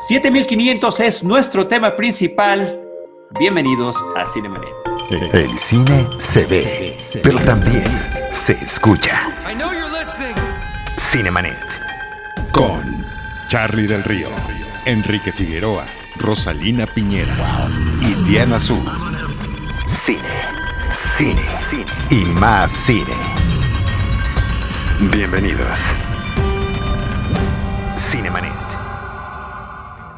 7500 es nuestro tema principal. Bienvenidos a Cinemanet. El cine se ve, pero también se escucha. Cinemanet. Con Charlie del Río, Enrique Figueroa, Rosalina Piñera y Diana Su. Cine, cine, cine y más cine. Bienvenidos. Cinemanet.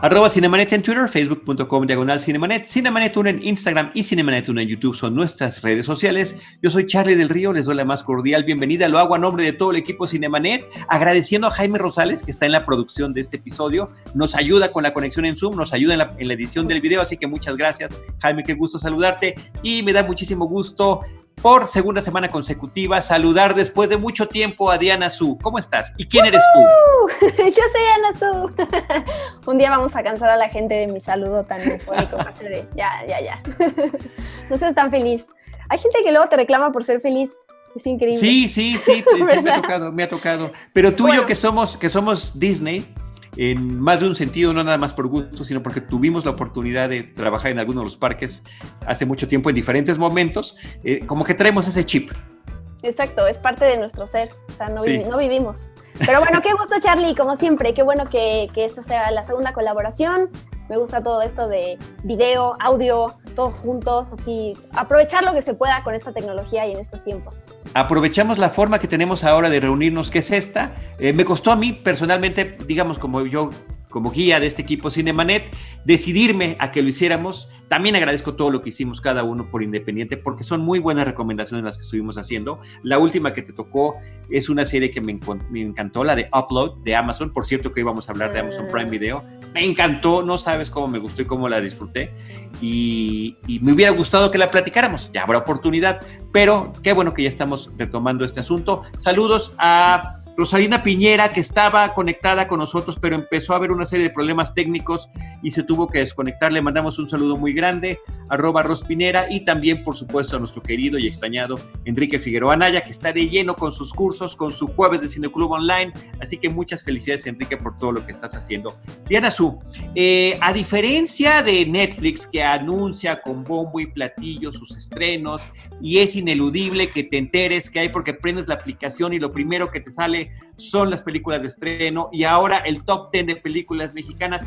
Arroba Cinemanet en Twitter, facebook.com diagonal Cinemanet, Cinemanet 1 en Instagram y Cinemanet 1 en YouTube son nuestras redes sociales. Yo soy Charlie del Río, les doy la más cordial bienvenida. Lo hago a nombre de todo el equipo Cinemanet, agradeciendo a Jaime Rosales, que está en la producción de este episodio. Nos ayuda con la conexión en Zoom, nos ayuda en la edición del video, así que muchas gracias, Jaime, qué gusto saludarte. Y me da muchísimo gusto por segunda semana consecutiva saludar después de mucho tiempo a Diana Su. ¿Cómo estás? ¿Y quién eres tú? Yo soy Diana Su. Un día vamos a cansar a la gente de mi saludo tan eufórico, de ya, ya, ya. No seas tan feliz. Hay gente que luego te reclama por ser feliz. Es increíble. Sí, sí, sí, sí me ha tocado, me ha tocado. Pero tú y yo que somos, que somos Disney, en más de un sentido, no nada más por gusto, sino porque tuvimos la oportunidad de trabajar en algunos de los parques hace mucho tiempo en diferentes momentos, eh, como que traemos ese chip. Exacto, es parte de nuestro ser, o sea, no, no vivimos. Pero bueno, qué gusto Charlie, como siempre, qué bueno que, que esta sea la segunda colaboración. Me gusta todo esto de video, audio, todos juntos, así aprovechar lo que se pueda con esta tecnología y en estos tiempos. Aprovechamos la forma que tenemos ahora de reunirnos, que es esta. Eh, me costó a mí personalmente, digamos, como yo como guía de este equipo Cinemanet, decidirme a que lo hiciéramos. También agradezco todo lo que hicimos cada uno por independiente, porque son muy buenas recomendaciones las que estuvimos haciendo. La última que te tocó es una serie que me, encantó, la de Upload de Amazon. Por cierto, que íbamos a hablar de Amazon Prime Video. Me encantó, no sabes cómo me gustó y cómo la disfruté. Y, me hubiera gustado que la platicáramos. Ya habrá oportunidad, pero qué bueno que ya estamos retomando este asunto. Saludos a Rosalina Piñera, que estaba conectada con nosotros, pero empezó a haber una serie de problemas técnicos y se tuvo que desconectar. Le mandamos un saludo muy grande, arroba Rospinera, y también, por supuesto, a nuestro querido y extrañado Enrique Figueroa Anaya, que está de lleno con sus cursos, con su jueves de Cineclub Online. Así que muchas felicidades, Enrique, por todo lo que estás haciendo. Diana Su, eh, a diferencia de Netflix, que anuncia con bombo y platillo sus estrenos, y es ineludible que te enteres que hay porque prendes la aplicación y lo primero que te sale son las películas de estreno y ahora el top 10 de películas mexicanas.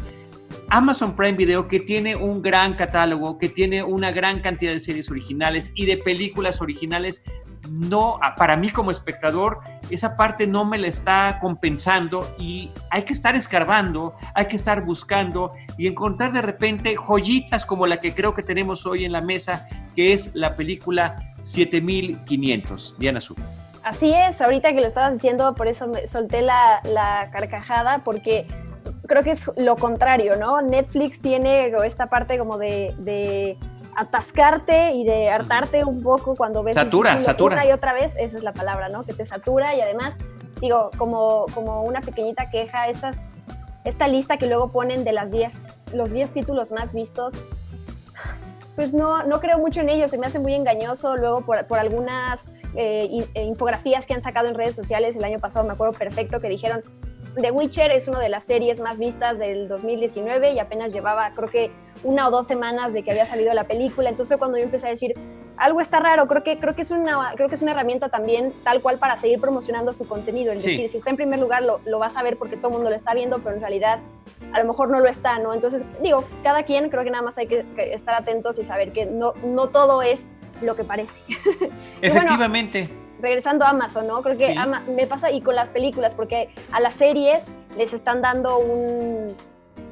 Amazon Prime Video, que tiene un gran catálogo, que tiene una gran cantidad de series originales y de películas originales, no, para mí como espectador, esa parte no me la está compensando y hay que estar escarbando, hay que estar buscando y encontrar de repente joyitas como la que creo que tenemos hoy en la mesa, que es la película 7500. Diana Su. Así es, ahorita que lo estabas diciendo, por eso me solté la, carcajada, porque creo que es lo contrario, ¿no? Netflix tiene esta parte como de, atascarte y de hartarte un poco cuando ves satura, satura. una y otra vez, esa es la palabra, ¿no? Que te satura y además, digo, como, como una pequeñita queja, estas, esta lista que luego ponen de las 10, los 10 títulos más vistos, pues no, no creo mucho en ellos, se me hace muy engañoso luego por, por algunas eh, eh, infografías que han sacado en redes sociales el año pasado, me acuerdo perfecto, que dijeron, The Witcher es una de las series más vistas del 2019 y apenas llevaba, creo que una o dos semanas de que había salido la película. Entonces fue cuando yo empecé a decir, algo está raro, creo que, creo que, es, una, creo que es una herramienta también tal cual para seguir promocionando su contenido. Es decir, si está en primer lugar lo, lo, vas a ver porque todo el mundo lo está viendo, pero en realidad a lo mejor no lo está, ¿no? Entonces, digo, cada quien creo que nada más hay que, estar atentos y saber que no, no todo es lo que parece. Efectivamente. regresando a Amazon, ¿no? Creo que me pasa y con las películas, porque a las series les están dando un,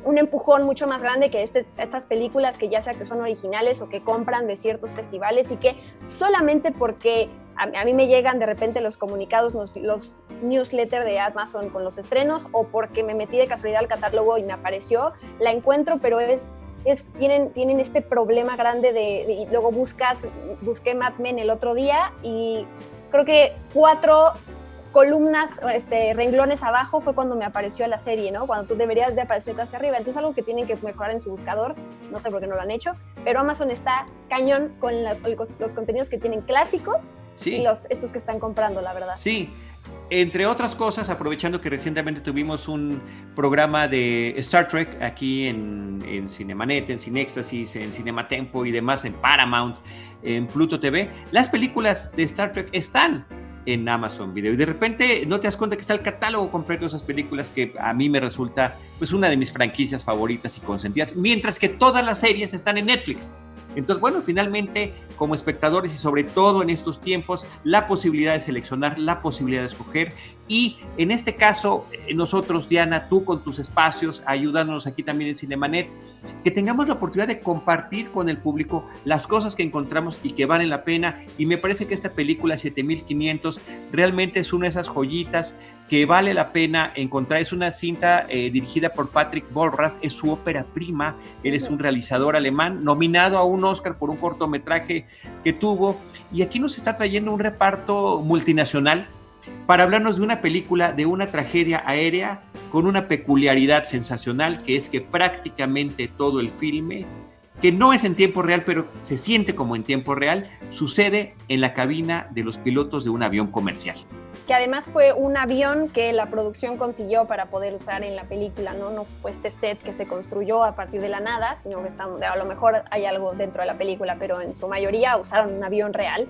un empujón mucho más grande que este, estas películas que ya sea que son originales o que compran de ciertos festivales y que solamente porque a, mí me llegan de repente los comunicados, los, los newsletters de Amazon con los estrenos o porque me metí de casualidad al catálogo y me apareció, la encuentro, pero es es, tienen, tienen este problema grande de, y luego buscas, busqué Mad Men el otro día y creo que cuatro columnas, este, renglones abajo fue cuando me apareció la serie, ¿no? Cuando tú deberías de aparecerte hacia arriba. Entonces algo que tienen que mejorar en su buscador, no sé por qué no lo han hecho, pero Amazon está cañón con los contenidos que tienen clásicos y los, estos que están comprando, la verdad. Sí, entre otras cosas, aprovechando que recientemente tuvimos un programa de Star Trek aquí en, en Cinemanet, en Cinextasis, en Cinematempo y demás, en Paramount, en Pluto TV, las películas de Star Trek están en Amazon Video. Y de repente no te das cuenta que está el catálogo completo de esas películas que a mí me resulta pues una de mis franquicias favoritas y consentidas, mientras que todas las series están en Netflix. Entonces, bueno, finalmente, como espectadores y sobre todo en estos tiempos, la posibilidad de seleccionar, la posibilidad de escoger. Y en este caso, eh, nosotros, Diana, tú con tus espacios, ayudándonos aquí también en Cinemanet, que tengamos la oportunidad de compartir con el público las cosas que encontramos y que valen la pena. Y me parece que esta película 7500 realmente es una de esas joyitas que vale la pena encontrar. Es una cinta eh, dirigida por Patrick Borras, es su ópera prima. Él es un realizador alemán, nominado a un Oscar por un cortometraje que tuvo. Y aquí nos está trayendo un reparto multinacional para hablarnos de una película, de una tragedia aérea con una peculiaridad sensacional, que es que prácticamente todo el filme que no es en tiempo real, pero se siente como en tiempo real, sucede en la cabina de los pilotos de un avión comercial que además fue un avión que la producción consiguió para poder usar en la película, ¿no? No fue este set que se construyó a partir de la nada, sino que está, a lo mejor hay algo dentro de la película, pero en su mayoría usaron un avión real.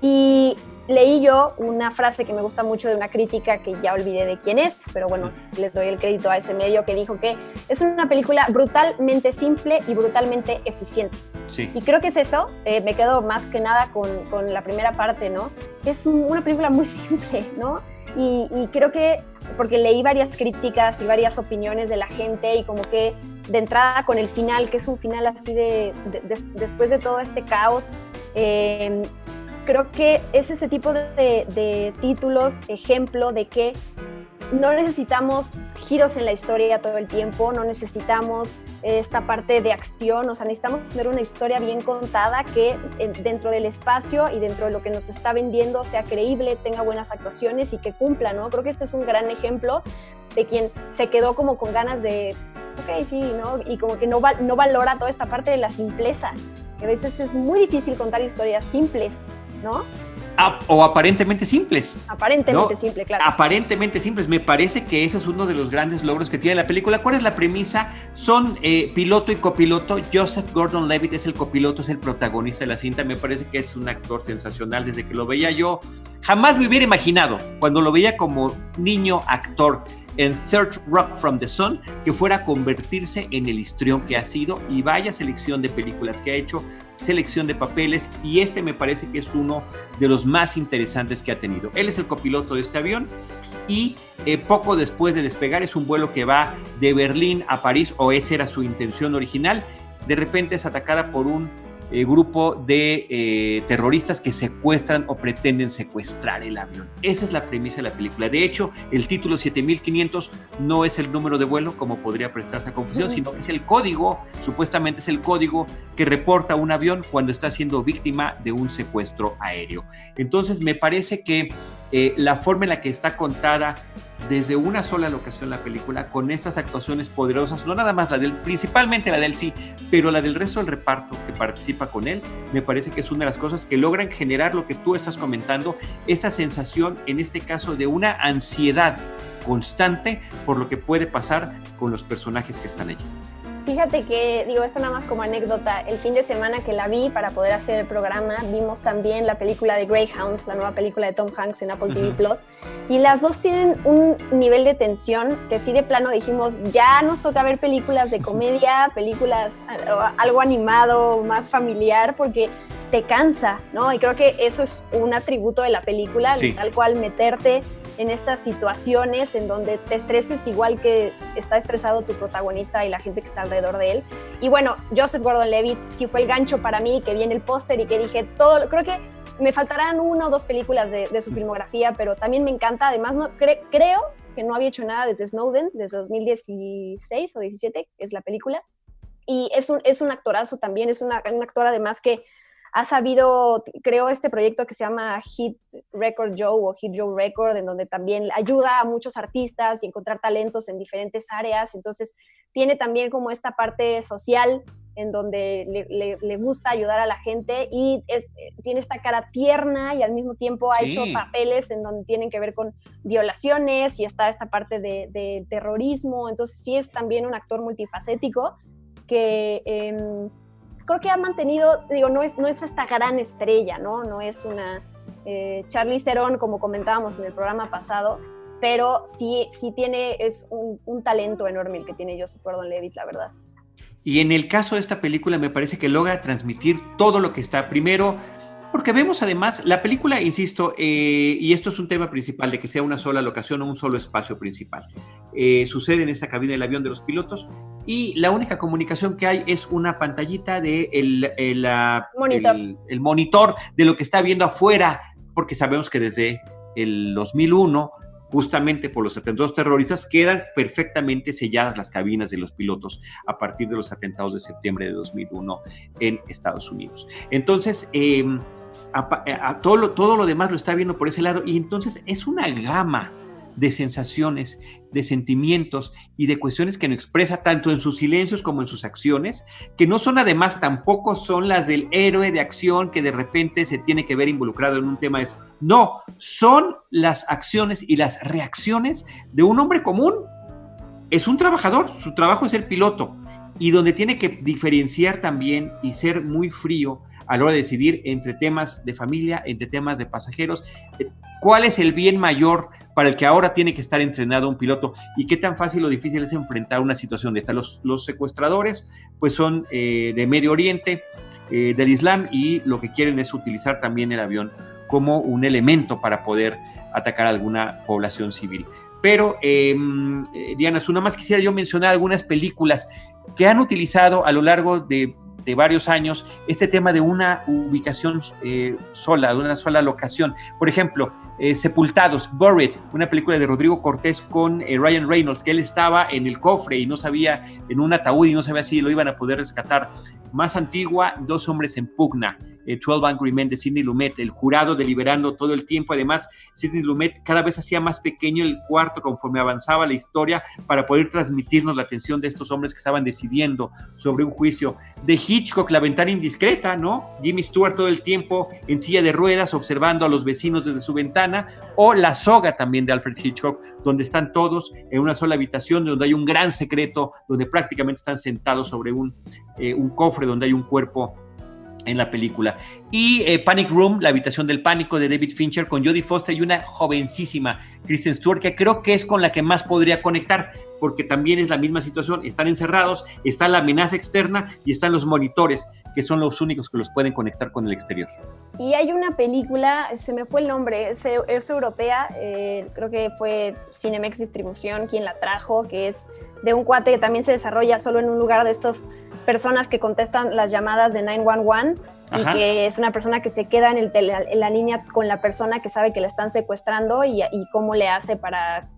Y leí yo una frase que me gusta mucho de una crítica que ya olvidé de quién es, pero bueno, les doy el crédito a ese medio que dijo que es una película brutalmente simple y brutalmente eficiente. Sí. Y creo que es eso, eh, me quedo más que nada con, con, la primera parte, ¿no? Es una película muy simple, ¿no? Y, y, creo que, porque leí varias críticas y varias opiniones de la gente y como que de entrada con el final, que es un final así de, de, después de todo este caos, eh, creo que es ese tipo de, títulos, ejemplo de que no necesitamos giros en la historia todo el tiempo, no necesitamos esta parte de acción, o sea, necesitamos tener una historia bien contada que dentro del espacio y dentro de lo que nos está vendiendo sea creíble, tenga buenas actuaciones y que cumpla, ¿no? Creo que este es un gran ejemplo de quien se quedó como con ganas de, ok, sí, ¿no? Y como que no, no valora toda esta parte de la simpleza. a veces es muy difícil contar historias simples ¿no? o aparentemente simples. Aparentemente simples, claro. Aparentemente simples. Me parece que ese es uno de los grandes logros que tiene la película. ¿Cuál es la premisa? Son eh, piloto y copiloto. Joseph Gordon-Levitt es el copiloto, es el protagonista de la cinta. Me parece que es un actor sensacional. Desde que lo veía yo, jamás me hubiera imaginado, cuando lo veía como niño actor en Third Rock from the Sun, que fuera a convertirse en el histrión que ha sido y vaya selección de películas que ha hecho selección de papeles y este me parece que es uno de los más interesantes que ha tenido. Él es el copiloto de este avión y eh, poco después de despegar es un vuelo que va de Berlín a París o esa era su intención original. De repente es atacada por un eh, grupo de eh, terroristas que secuestran o pretenden secuestrar el avión. Esa es la premisa de la película. De hecho, el título 7500 no es el número de vuelo, como podría prestarse a confusión, sino que es el código, supuestamente es el código que reporta un avión cuando está siendo víctima de un secuestro aéreo. Entonces, me parece que eh, la forma en la que está contada desde una sola locación la película, con estas actuaciones poderosas, no nada más la del, principalmente la del sí, pero la del resto del reparto que participa con él, me parece que es una de las cosas que logran generar lo que tú estás comentando, esta sensación, en este caso, de una ansiedad constante por lo que puede pasar con los personajes que están allí. Fíjate que, digo, eso nada más como anécdota, el fin de semana que la vi para poder hacer el programa, vimos también la película de Greyhound, la nueva película de Tom Hanks en Apple TV Plus, y las dos tienen un nivel de tensión que sí de plano dijimos, ya nos toca ver películas de comedia, películas, algo animado, más familiar, porque te cansa, ¿no? Y creo que eso es un atributo de la película, tal cual meterte en estas situaciones en donde te estreses igual que está estresado tu protagonista y la gente que está alrededor de él. Y bueno, Joseph Gordon-Levitt sí fue el gancho para mí, que viene el póster y que dije todo, creo que me faltarán una o dos películas de, su filmografía, pero también me encanta, además no, creo que no había hecho nada desde Snowden, desde 2016 o 17, es la película, y es un, es un actorazo también, es una, un actor además que ha sabido, creó este proyecto que se llama Hit Record Joe o Hit Joe Record, en donde también ayuda a muchos artistas y encontrar talentos en diferentes áreas. Entonces, tiene también como esta parte social en donde le, gusta ayudar a la gente y tiene esta cara tierna y al mismo tiempo ha hecho papeles en donde tienen que ver con violaciones y está esta parte de, terrorismo. Entonces sí es también un actor multifacético que em, creo que ha mantenido, digo, no es, no es esta gran estrella, ¿no? No es una eh, Charlize como comentábamos en el programa pasado, pero sí, sí tiene, es un, un talento enorme el que tiene Joseph Gordon-Levitt, la verdad. Y en el caso de esta película me parece que logra transmitir todo lo que está. Primero, porque vemos además la película, insisto, eh, y esto es un tema principal, de que sea una sola locación o un solo espacio principal. Eh, sucede en esta cabina del avión de los pilotos y la única comunicación que hay es una pantallita de el, el, monitor. el monitor de lo que está viendo afuera, porque sabemos que desde el 2001 justamente por los atentados terroristas, quedan perfectamente selladas las cabinas de los pilotos a partir de los atentados de septiembre de 2001 en Estados Unidos. Entonces, em, todo, lo, todo lo demás lo está viendo por ese lado y entonces es una gama de sensaciones, de sentimientos y de cuestiones que no expresa tanto en sus silencios como en sus acciones, que no son además tampoco son las del héroe de acción que de repente se tiene que ver involucrado en un tema de. No, son las acciones y las reacciones de un hombre común. Es un trabajador, su trabajo es ser piloto y donde tiene que diferenciar también y ser muy frío a la hora de decidir entre temas de familia, entre temas de pasajeros, eh, cuál es el bien mayor para el que ahora tiene que estar entrenado un piloto y qué tan fácil o difícil es enfrentar una situación de esta. Los, los secuestradores pues son eh, de Medio Oriente, eh, del Islam y lo que quieren es utilizar también el avión como un elemento para poder atacar a alguna población civil. Pero, em, Diana Zuna, más quisiera yo mencionar algunas películas que han utilizado a lo largo de de varios años este tema de una ubicación eh, sola, de una sola locación. Por ejemplo, eh, Sepultados, Buried, una película de Rodrigo Cortés con eh, Ryan Reynolds, que él estaba en el cofre y no sabía, en un ataúd y no sabía si lo iban a poder rescatar. Más antigua, Dos hombres en pugna. 12 Angry Men de Sidney Lumet, el jurado deliberando todo el tiempo. Además, Sidney Lumet cada vez hacía más pequeño el cuarto conforme avanzaba la historia para poder transmitirnos la atención de estos hombres que estaban decidiendo sobre un juicio. De Hitchcock, La ventana indiscreta, ¿no? Jimmy Stewart todo el tiempo en silla de ruedas observando a los vecinos desde su ventana. O La soga también de Alfred Hitchcock, donde están todos en una sola habitación, donde hay un gran secreto, donde prácticamente están sentados sobre un, eh, un cofre, donde hay un cuerpo en la película. Y eh, Panic Room, la habitación del pánico de David Fincher con Jodie Foster y una jovencísima Kristen Stewart, que creo que es con la que más podría conectar, porque también es la misma situación, están encerrados, está la amenaza externa y están los monitores, que son los únicos que los pueden conectar con el exterior. Y hay una película, se me fue el nombre, es, europea, eh, creo que fue Cinemex Distribución quien la trajo, que es de un cuate que también se desarrolla solo en un lugar de estos personas que contestan las llamadas de 911 y que es una persona que se queda en, el en, la línea con la persona que sabe que la están secuestrando y, y cómo le hace para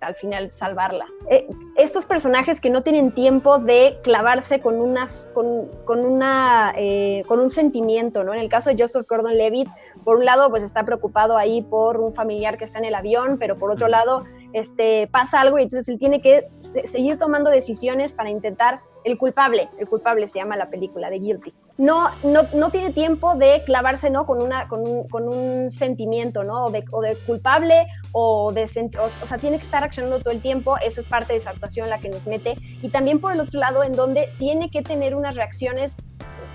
al final salvarla. Eh, estos personajes que no tienen tiempo de clavarse con, unas, con, con una, eh, con un sentimiento, ¿no? En el caso de Joseph Gordon-Levitt, por un lado, pues está preocupado ahí por un familiar que está en el avión, pero por otro lado, este, pasa algo y entonces él tiene que seguir tomando decisiones para intentar el culpable, el culpable se llama la película de Guilty. No, no, no tiene tiempo de clavarse ¿no? con, una, con, un, con un sentimiento, ¿no? O de, o de culpable o de... O, o, sea, tiene que estar accionando todo el tiempo, eso es parte de esa actuación la que nos mete. Y también por el otro lado, en donde tiene que tener unas reacciones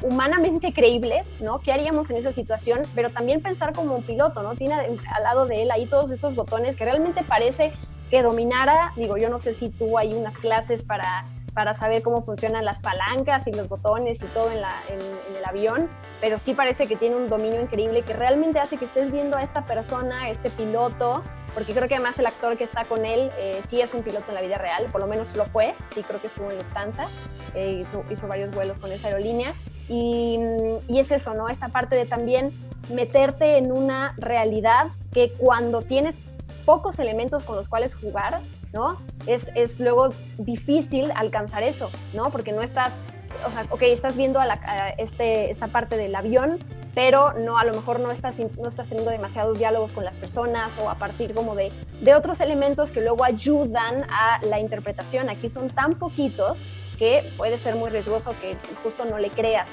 humanamente creíbles, ¿no? ¿Qué haríamos en esa situación? Pero también pensar como un piloto, ¿no? Tiene al lado de él ahí todos estos botones que realmente parece que dominara, digo, yo no sé si tuvo ahí unas clases para para saber cómo funcionan las palancas y los botones y todo en, la, en, el avión, pero sí parece que tiene un dominio increíble que realmente hace que estés viendo a esta persona, este piloto, porque creo que además el actor que está con él eh, sí es un piloto en la vida real, por lo menos lo fue, sí creo que estuvo en Lufthansa, eh, hizo, hizo, varios vuelos con esa aerolínea, y, y es eso, ¿no? Esta parte de también meterte en una realidad que cuando tienes pocos elementos con los cuales jugar, ¿no? Es, es luego difícil alcanzar eso, ¿no? Porque no estás, o sea, ok, estás viendo a, la, este, esta parte del avión, pero no, a lo mejor no estás, no estás teniendo demasiados diálogos con las personas o a partir como de, de otros elementos que luego ayudan a la interpretación. Aquí son tan poquitos que puede ser muy riesgoso que justo no le creas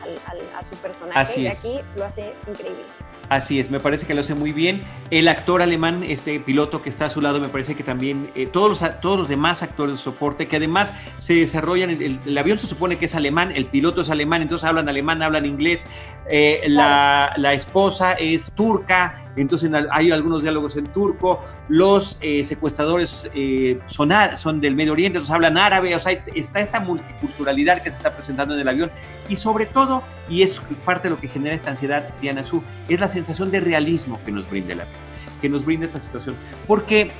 a su personaje Así y es. aquí lo hace increíble. Así es, me parece que lo hace muy bien. El actor alemán, este piloto que está a su lado, me parece que también eh, todos, los, todos los demás actores de soporte, que además se desarrollan, el, el, avión se supone que es alemán, el piloto es alemán, entonces hablan alemán, hablan inglés, eh, la, la, esposa es turca, entonces hay algunos diálogos en turco, los eh, secuestradores eh, son, son, del Medio Oriente, entonces hablan árabe, o sea, está esta multiculturalidad que se está presentando en el avión y sobre todo, y es parte de lo que genera esta ansiedad, Diana Su, es la sensación de realismo que nos brinda el avión, que nos brinda esta situación, porque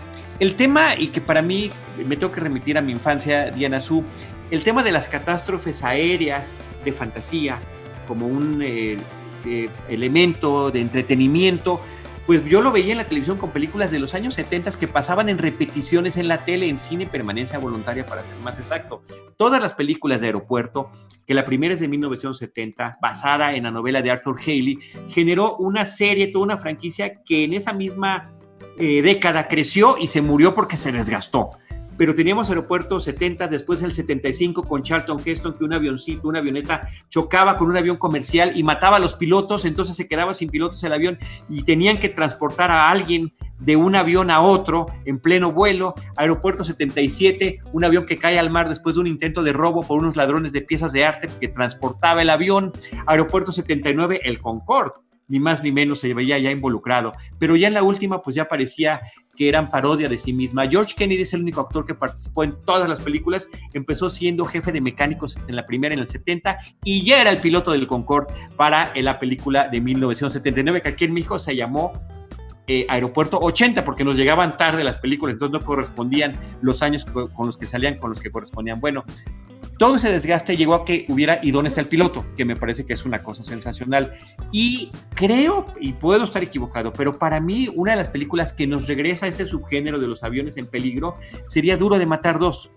el tema, y que para mí me tengo que remitir a mi infancia, Diana Su, el tema de las catástrofes aéreas de fantasía, como un eh, eh, elemento de entretenimiento, pues yo lo veía en la televisión con películas de los años 70 que pasaban en repeticiones en la tele, en cine permanencia voluntaria, para ser más exacto. Todas las películas de aeropuerto, que la primera es de 1970, basada en la novela de Arthur Haley, generó una serie, toda una franquicia que en esa misma eh, década creció y se murió porque se desgastó pero teníamos aeropuertos 70, después el 75 con Charlton Heston, que un avioncito, una avioneta chocaba con un avión comercial y mataba a los pilotos, entonces se quedaba sin pilotos el avión y tenían que transportar a alguien de un avión a otro en pleno vuelo. Aeropuerto 77, un avión que cae al mar después de un intento de robo por unos ladrones de piezas de arte que transportaba el avión. Aeropuerto 79, el Concorde ni más ni menos se veía ya involucrado. Pero ya en la última, pues ya parecía que eran parodia de sí misma. George Kennedy es el único actor que participó en todas las películas. Empezó siendo jefe de mecánicos en la primera, en el 70, y ya era el piloto del Concorde para la película de 1979, que aquí en México se llamó eh, Aeropuerto 80, porque nos llegaban tarde las películas, entonces no correspondían los años con los que salían con los que correspondían. Bueno, todo ese desgaste llegó a que hubiera ¿y dónde está el piloto? Que me parece que es una cosa sensacional. Y creo, y puedo estar equivocado, pero para mí una de las películas que nos regresa a este subgénero de los aviones en peligro sería Duro de Matar 2.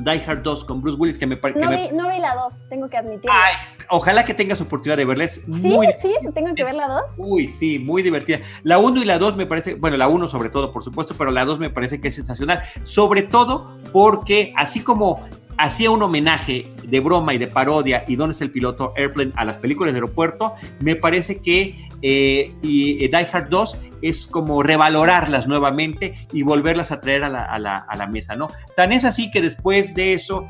Die Hard 2 con Bruce Willis, que me parece... No, me... no vi la 2, tengo que admitirlo. Ay, ojalá que tengas oportunidad de verla. Es sí, muy... sí, tengo que ver la 2. Uy, sí, muy divertida. La 1 y la 2 me parece, bueno, la 1 sobre todo, por supuesto, pero la 2 me parece que es sensacional. Sobre todo porque así como hacía un homenaje de broma y de parodia y dónde es el piloto Airplane a las películas de aeropuerto, me parece que eh, y, eh, Die Hard 2 es como revalorarlas nuevamente y volverlas a traer a la, mesa, ¿no? Tan es así que después de eso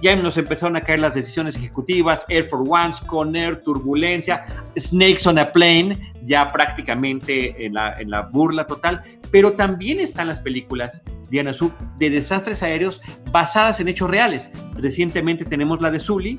ya nos empezaron a caer las decisiones ejecutivas, Air for Ones, Conner, Turbulencia, Snakes on a Plane, ya prácticamente en la burla total, pero también están las películas Diana Sub de desastres aéreos basadas en hechos reales. Recientemente tenemos la de Sully,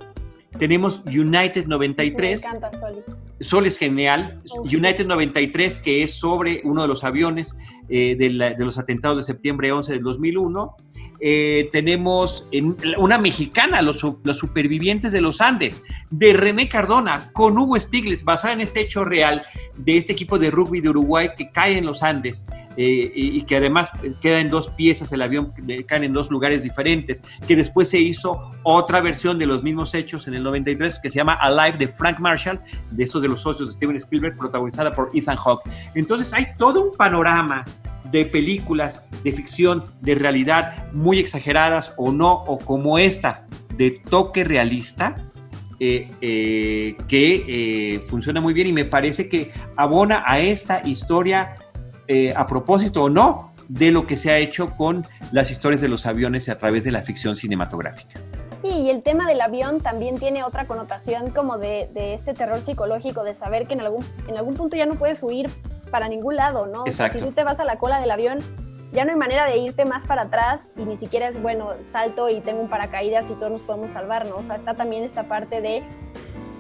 tenemos United 93. Me encanta Sully. Sol es genial. Uf. United 93, que es sobre uno de los aviones eh, de, la, de, los atentados de septiembre 11 del 2001. Eh, tenemos en, una mexicana, los, los, supervivientes de los Andes, de René Cardona, con Hugo Stiglitz, basada en este hecho real de este equipo de rugby de Uruguay que cae en los Andes. Eh, y, que además queda en dos piezas, el avión cae en dos lugares diferentes, que después se hizo otra versión de los mismos hechos en el 93 que se llama Alive de Frank Marshall, de estos de los socios de Steven Spielberg, protagonizada por Ethan Hawke. Entonces hay todo un panorama de películas de ficción, de realidad, muy exageradas o no, o como esta, de toque realista, eh, eh, que eh, funciona muy bien y me parece que abona a esta historia a propósito o no de lo que se ha hecho con las historias de los aviones a través de la ficción cinematográfica. Sí, y el tema del avión también tiene otra connotación como de, de este terror psicológico, de saber que en algún, en algún punto ya no puedes huir para ningún lado, ¿no? Exacto. O sea, si tú te vas a la cola del avión, ya no hay manera de irte más para atrás y ni siquiera es, bueno, salto y tengo un paracaídas y todos nos podemos salvar, ¿no? O sea, está también esta parte de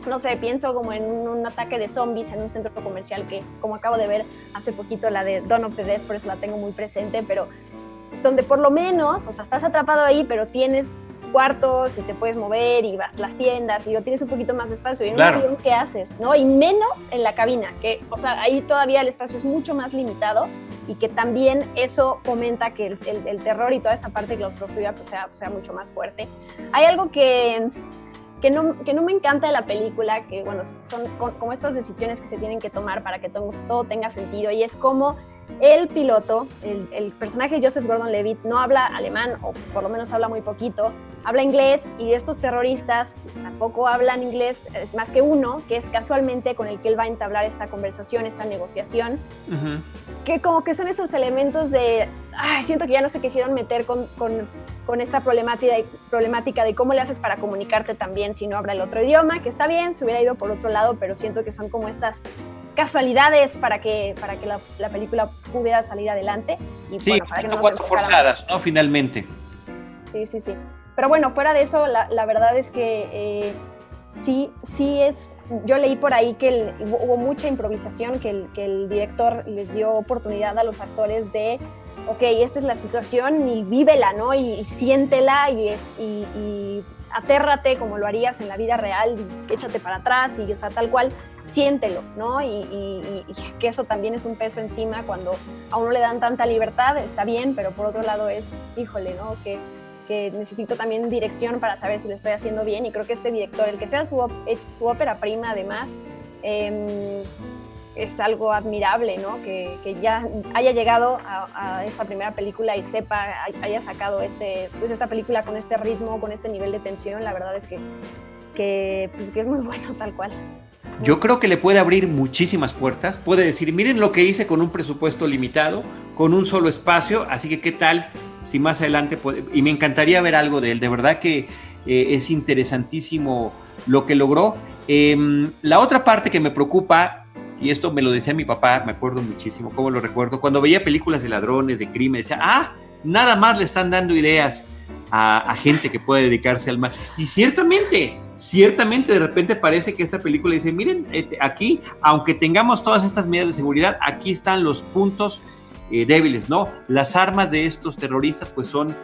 no sé, pienso como en un, ataque de zombies en un centro comercial que, como acabo de ver hace poquito, la de Dawn of the Dead, por eso la tengo muy presente, pero donde por lo menos, o sea, estás atrapado ahí, pero tienes cuartos y te puedes mover y vas a las tiendas y lo tienes un poquito más de espacio. Y en claro. un avión, ¿qué haces? ¿No? Y menos en la cabina, que, o sea, ahí todavía el espacio es mucho más limitado y que también eso fomenta que el, el, el terror y toda esta parte de claustrofobia pues, sea, sea mucho más fuerte. Hay algo que que no, que no me encanta de la película, que bueno, son como estas decisiones que se tienen que tomar para que todo, todo tenga sentido, y es como el piloto, el, personaje de Joseph Gordon-Levitt, no habla alemán, o por lo menos habla muy poquito, habla inglés y estos terroristas tampoco hablan inglés, es más que uno, que es casualmente con el que él va a entablar esta conversación, esta negociación, que como que son esos elementos de, ay, siento que ya no se quisieron meter con, con, con esta problemática, problemática de cómo le haces para comunicarte también si no habla el otro idioma, que está bien, se hubiera ido por otro lado, pero siento que son como estas casualidades para que, para que la, película pudiera salir adelante. Y, sí, para que no forzadas, ¿no? Finalmente. Sí, sí, sí. Pero bueno, fuera de eso, la, la verdad es que eh, sí, sí es, yo leí por ahí que hubo mucha improvisación, que el, que el director les dio oportunidad a los actores de, ok, esta es la situación y vívela, ¿no? Y, siéntela y, es, y, y atérrate como lo harías en la vida real y échate para atrás y, o sea, tal cual siéntelo, ¿no? Y, que eso también es un peso encima cuando a uno le dan tanta libertad, está bien, pero por otro lado es, híjole, ¿no? Que, que necesito también dirección para saber si lo estoy haciendo bien y creo que este director, el que sea su, su ópera prima además, em, es algo admirable, ¿no? Que, que ya haya llegado a, esta primera película y sepa, haya sacado este, pues esta película con este ritmo, con este nivel de tensión, la verdad es que, que, pues que es muy bueno tal cual. Yo creo que le puede abrir muchísimas puertas. Puede decir, miren lo que hice con un presupuesto limitado, con un solo espacio, así que qué tal si más adelante. Y me encantaría ver algo de él. De verdad que eh, es interesantísimo lo que logró. Em, la otra parte que me preocupa, y esto me lo decía mi papá, me acuerdo muchísimo, cómo lo recuerdo, cuando veía películas de ladrones, de crimen, decía, ah, nada más le están dando ideas a, a gente que puede dedicarse al mal. Y ciertamente, ciertamente de repente parece que esta película dice, miren, este, aquí, aunque tengamos todas estas medidas de seguridad, aquí están los puntos eh, débiles, ¿no? Las armas de estos terroristas pues son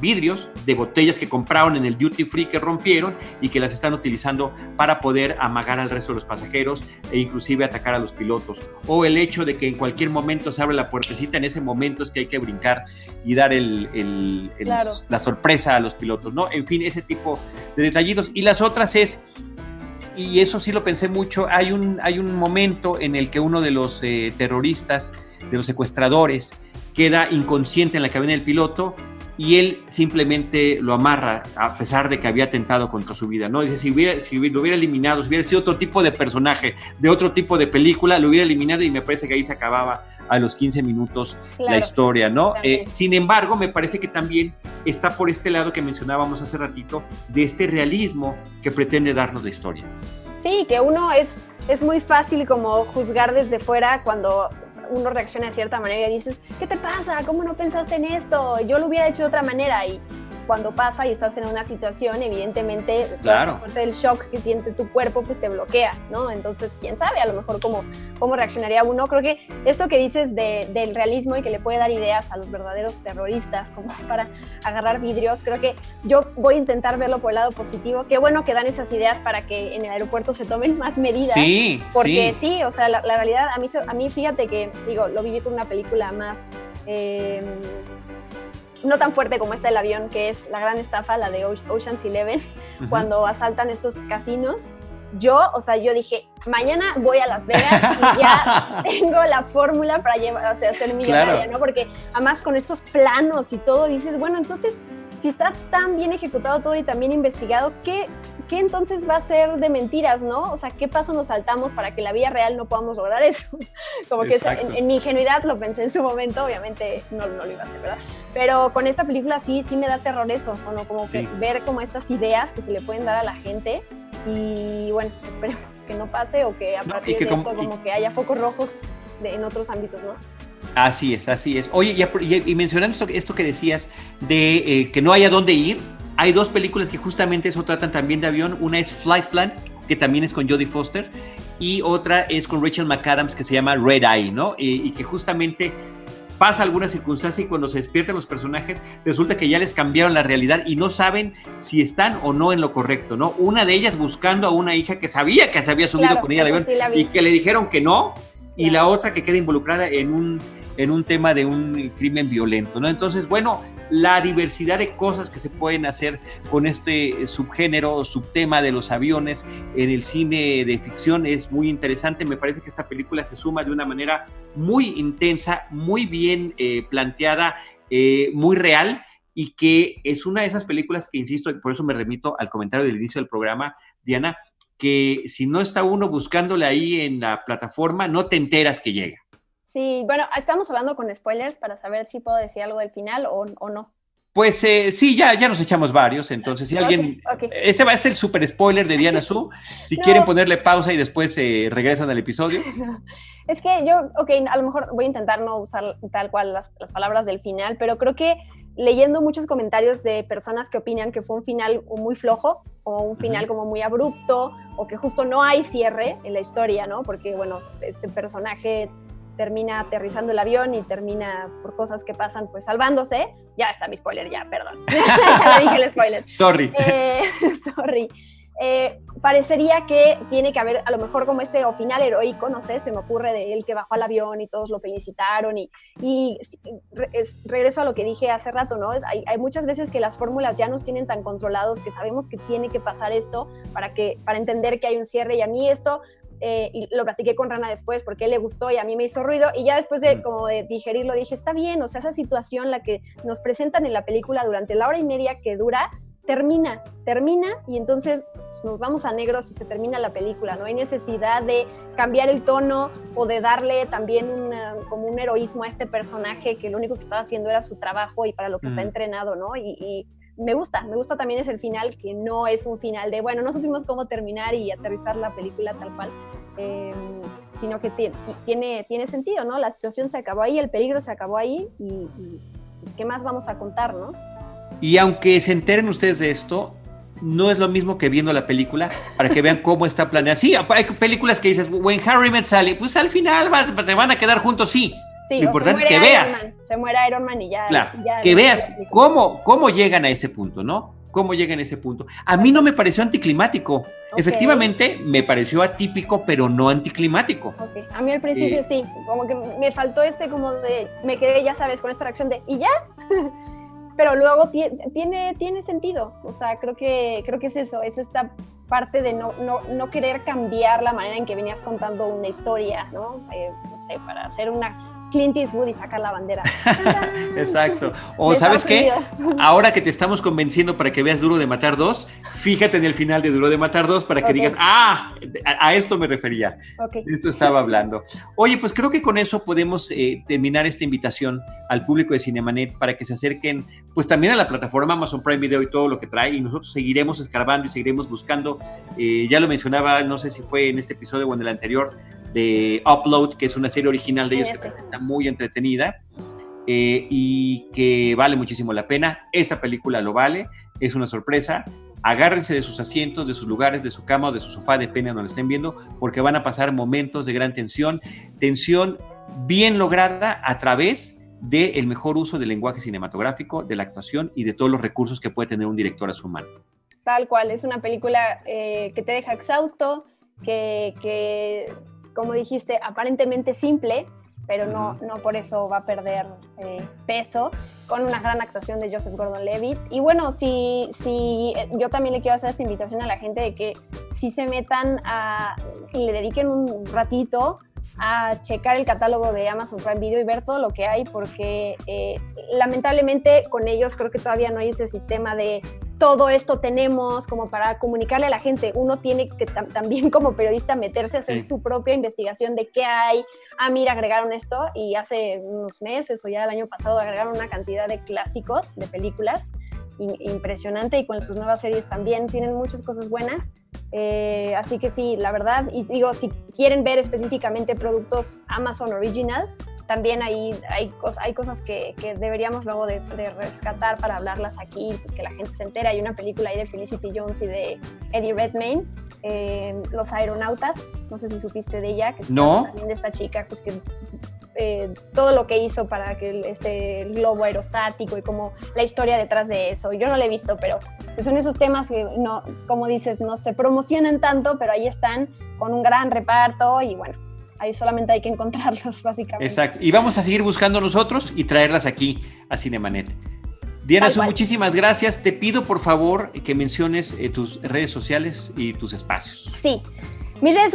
vidrios de botellas que compraron en el duty free que rompieron y que las están utilizando para poder amagar al resto de los pasajeros e inclusive atacar a los pilotos. O el hecho de que en cualquier momento se abre la puertecita, en ese momento es que hay que brincar y dar el, la sorpresa a los pilotos, ¿no? En fin, ese tipo de detallitos. Y las otras es y eso sí lo pensé mucho, hay un, hay un momento en el que uno de los eh, terroristas, de los secuestradores, queda inconsciente en la cabina del piloto y él simplemente lo amarra a pesar de que había atentado contra su vida, ¿no? Dice, si, hubiera, si lo hubiera eliminado, si hubiera sido otro tipo de personaje, de otro tipo de película, lo hubiera eliminado y me parece que ahí se acababa a los 15 minutos la historia, ¿no? Eh, sin embargo, me parece que también está por este lado que mencionábamos hace ratito, de este realismo que pretende darnos la historia. Sí, que uno es, es muy fácil como juzgar desde fuera cuando uno reacciona de cierta manera y dices, ¿qué te pasa? ¿Cómo no pensaste en esto? Yo lo hubiera hecho de otra manera y cuando pasa y estás en una situación, evidentemente, claro. del shock que siente tu cuerpo, pues te bloquea, ¿no? Entonces, quién sabe, a lo mejor cómo, cómo reaccionaría uno. Creo que esto que dices del realismo y que le puede dar ideas a los verdaderos terroristas, como para agarrar vidrios, creo que yo voy a intentar verlo por el lado positivo. Qué bueno que dan esas ideas para que en el aeropuerto se tomen más medidas. Sí, porque sí, o sea, la, realidad, a mí, a mí fíjate que, digo, lo viví con una película más... Eh, no tan fuerte como esta del avión, que es la gran estafa, la de Ocean's Eleven, cuando asaltan estos casinos. Yo, o sea, yo dije, mañana voy a Las Vegas y ya tengo la fórmula para llevar, o sea, ser millonaria, ¿no? Porque además con estos planos y todo, dices, bueno, entonces si está tan bien ejecutado todo y tan bien investigado, ¿qué, ¿qué entonces va a ser de mentiras, no? O sea, ¿qué paso nos saltamos para que la vida real no podamos lograr eso? Como que en, mi ingenuidad lo pensé en su momento, obviamente no, no, lo iba a hacer, ¿verdad? Pero con esta película sí, sí me da terror eso, ¿no? como que ver como estas ideas que se le pueden dar a la gente y bueno, esperemos que no pase o que a partir de esto como que haya focos rojos en otros ámbitos, ¿no? Así es, así es. Oye, y, mencionando esto, que decías de eh, que no haya dónde ir, hay dos películas que justamente eso tratan también de avión. Una es Flight Plan, que también es con Jodie Foster, y otra es con Rachel McAdams, que se llama Red Eye, ¿no? y que justamente pasa alguna circunstancia y cuando se despiertan los personajes resulta que ya les cambiaron la realidad y no saben si están o no en lo correcto, ¿no? Una de ellas buscando a una hija que sabía que se había subido con ella avión y que le dijeron que no, y la otra que queda involucrada en un en un tema de un crimen violento, ¿no? Entonces, bueno, la diversidad de cosas que se pueden hacer con este subgénero o subtema de los aviones en el cine de ficción es muy interesante. Me parece que esta película se suma de una manera muy intensa, muy bien eh, planteada, eh, muy real y que es una de esas películas que, insisto, por eso me remito al comentario del inicio del programa, Diana, que si no está uno buscándole ahí en la plataforma, no te enteras que llega. Sí, bueno, estamos hablando con spoilers para saber si puedo decir algo del final o, no. Pues eh, sí, ya, ya nos echamos varios, entonces si alguien... Este va a ser el super spoiler de Diana Su, si quieren ponerle pausa y después eh, regresan al episodio. Es que yo, ok, a lo mejor voy a intentar no usar tal cual las, las palabras del final, pero creo que leyendo muchos comentarios de personas que opinan que fue un final muy flojo o un final como muy abrupto o que justo no hay cierre en la historia, ¿no? Porque, bueno, este personaje termina aterrizando el avión y termina por cosas que pasan, pues salvándose. Ya está mi spoiler, ya, perdón. ya dije el spoiler. Sorry. Eh, sorry. Eh, parecería que tiene que haber a lo mejor como este o final heroico, no sé, se me ocurre de él que bajó al avión y todos lo felicitaron y, y regreso a lo que dije hace rato, ¿no? Hay, hay, muchas veces que las fórmulas ya nos tienen tan controlados que sabemos que tiene que pasar esto para, que, para entender que hay un cierre y a mí esto eh, y lo platiqué con Rana después porque él le gustó y a mí me hizo ruido y ya después de como de digerirlo dije, está bien, o sea, esa situación la que nos presentan en la película durante la hora y media que dura, termina, termina y entonces pues, nos vamos a negros y se termina la película. No hay necesidad de cambiar el tono o de darle también como un heroísmo a este personaje que lo único que estaba haciendo era su trabajo y para lo que está entrenado, ¿no? Y, me gusta, me gusta también es el final que no es un final de, bueno, no supimos cómo terminar y aterrizar la película tal cual. Em, sino que tiene, tiene sentido, ¿no? La situación se acabó ahí, el peligro se acabó ahí y, y pues, ¿qué más vamos a contar, no? Y aunque se enteren ustedes de esto, no es lo mismo que viendo la película para que vean cómo está planeada. Sí, hay películas que dices, when Harry Met sale, pues al final se van a quedar juntos, sí. lo importante es que veas. se muere Iron Man y ya. Claro, que veas cómo, cómo llegan a ese punto, ¿no? Cómo llegan a ese punto. A mí no me pareció anticlimático. Efectivamente, me pareció atípico, pero no anticlimático. A mí al principio eh, sí, como que me faltó este como de, me quedé, ya sabes, con esta reacción de, ¿y ya? pero luego tiene, tiene sentido. O sea, creo que, creo que es eso, es esta parte de no, no, no querer cambiar la manera en que venías contando una historia, ¿no? Eh, no sé, para hacer una Clint Eastwood y sacar la bandera. Exacto. O sabes qué, ahora que te estamos convenciendo para que veas Duro de Matar 2, fíjate en el final de Duro de Matar 2 para que digas, ah, a, esto me refería. Esto estaba hablando. Oye, pues creo que con eso podemos eh, terminar esta invitación al público de Cinemanet para que se acerquen, pues también a la plataforma Amazon Prime Video y todo lo que trae y nosotros seguiremos escarbando y seguiremos buscando. Eh, ya lo mencionaba, no sé si fue en este episodio o en el anterior, de Upload, que es una serie original de ellos que este. está muy entretenida eh, y que vale muchísimo la pena. Esta película lo vale, es una sorpresa. Agárrense de sus asientos, de sus lugares, de su cama o de su sofá, depende de donde estén viendo, porque van a pasar momentos de gran tensión, tensión bien lograda a través del mejor uso del lenguaje cinematográfico, de la actuación y de todos los recursos que puede tener un director a su mano. Tal cual, es una película eh, que te deja exhausto, que, que como dijiste, aparentemente simple, pero no, no por eso va a perder eh, peso, con una gran actuación de Joseph Gordon-Levitt. Y bueno, si, si eh, yo también le quiero hacer esta invitación a la gente de que si se metan a, y le dediquen un ratito a checar el catálogo de Amazon Prime Video y ver todo lo que hay, porque eh, lamentablemente con ellos creo que todavía no hay ese sistema de todo esto tenemos como para comunicarle a la gente. Uno tiene que también como periodista meterse a hacer su propia investigación de qué hay. Ah, mira, agregaron esto y hace unos meses o ya el año pasado agregaron una cantidad de clásicos de películas impresionante y con sus nuevas series también tienen muchas cosas buenas. Eh, así que sí, la verdad, y digo, si quieren ver específicamente productos Amazon Original, también hay, hay, hay cosas que, que deberíamos luego de, rescatar para hablarlas aquí, pues que la gente se entera. Hay una película ahí de Felicity Jones y de Eddie Redmayne, eh, Los Aeronautas, no sé si supiste de ella, que no. también de esta chica, pues que eh, todo lo que hizo para que este globo aerostático y como la historia detrás de eso. Yo no la he visto, pero pues son esos temas que, no, como dices, no se promocionan tanto, pero ahí están con un gran reparto y bueno, ahí solamente hay que encontrarlos, básicamente. Exacto. Y vamos a seguir buscando nosotros y traerlas aquí a Cinemanet. Diana, muchísimas gracias. Te pido por favor que menciones eh, tus redes sociales y tus espacios. Sí. Mis redes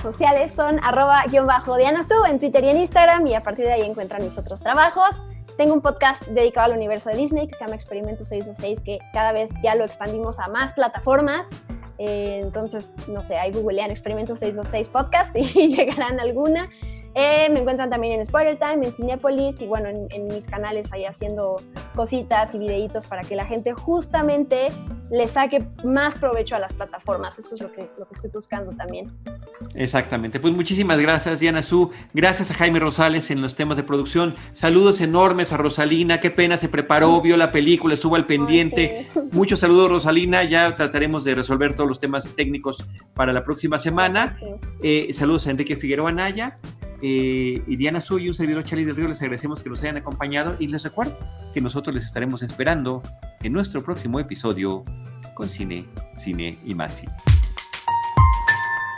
sociales son arroba guion bajo Diana Su en Twitter y en Instagram y a partir de ahí encuentran mis otros trabajos. Tengo un podcast dedicado al universo de Disney que se llama Experimento 626 que cada vez ya lo expandimos a más plataformas. Eh, entonces, no sé, ahí googlean Experimento 626 podcast y llegarán alguna. Eh, me encuentran también en Spoiler Time, en Cinepolis y bueno, en, mis canales ahí haciendo cositas y videitos para que la gente justamente le saque más provecho a las plataformas. Eso es lo que, lo que estoy buscando también. Exactamente. Pues muchísimas gracias, Diana Su. Gracias a Jaime Rosales en los temas de producción. Saludos enormes a Rosalina. Qué pena se preparó, vio la película, estuvo al pendiente. Muchos saludos, Rosalina. Ya trataremos de resolver todos los temas técnicos para la próxima semana. Eh, saludos a Enrique Figueroa Naya. Eh, y Diana Su y un servidor Charlie del Río les agradecemos que nos hayan acompañado y les recuerdo que nosotros les estaremos esperando en nuestro próximo episodio con Cine, Cine y más Cine.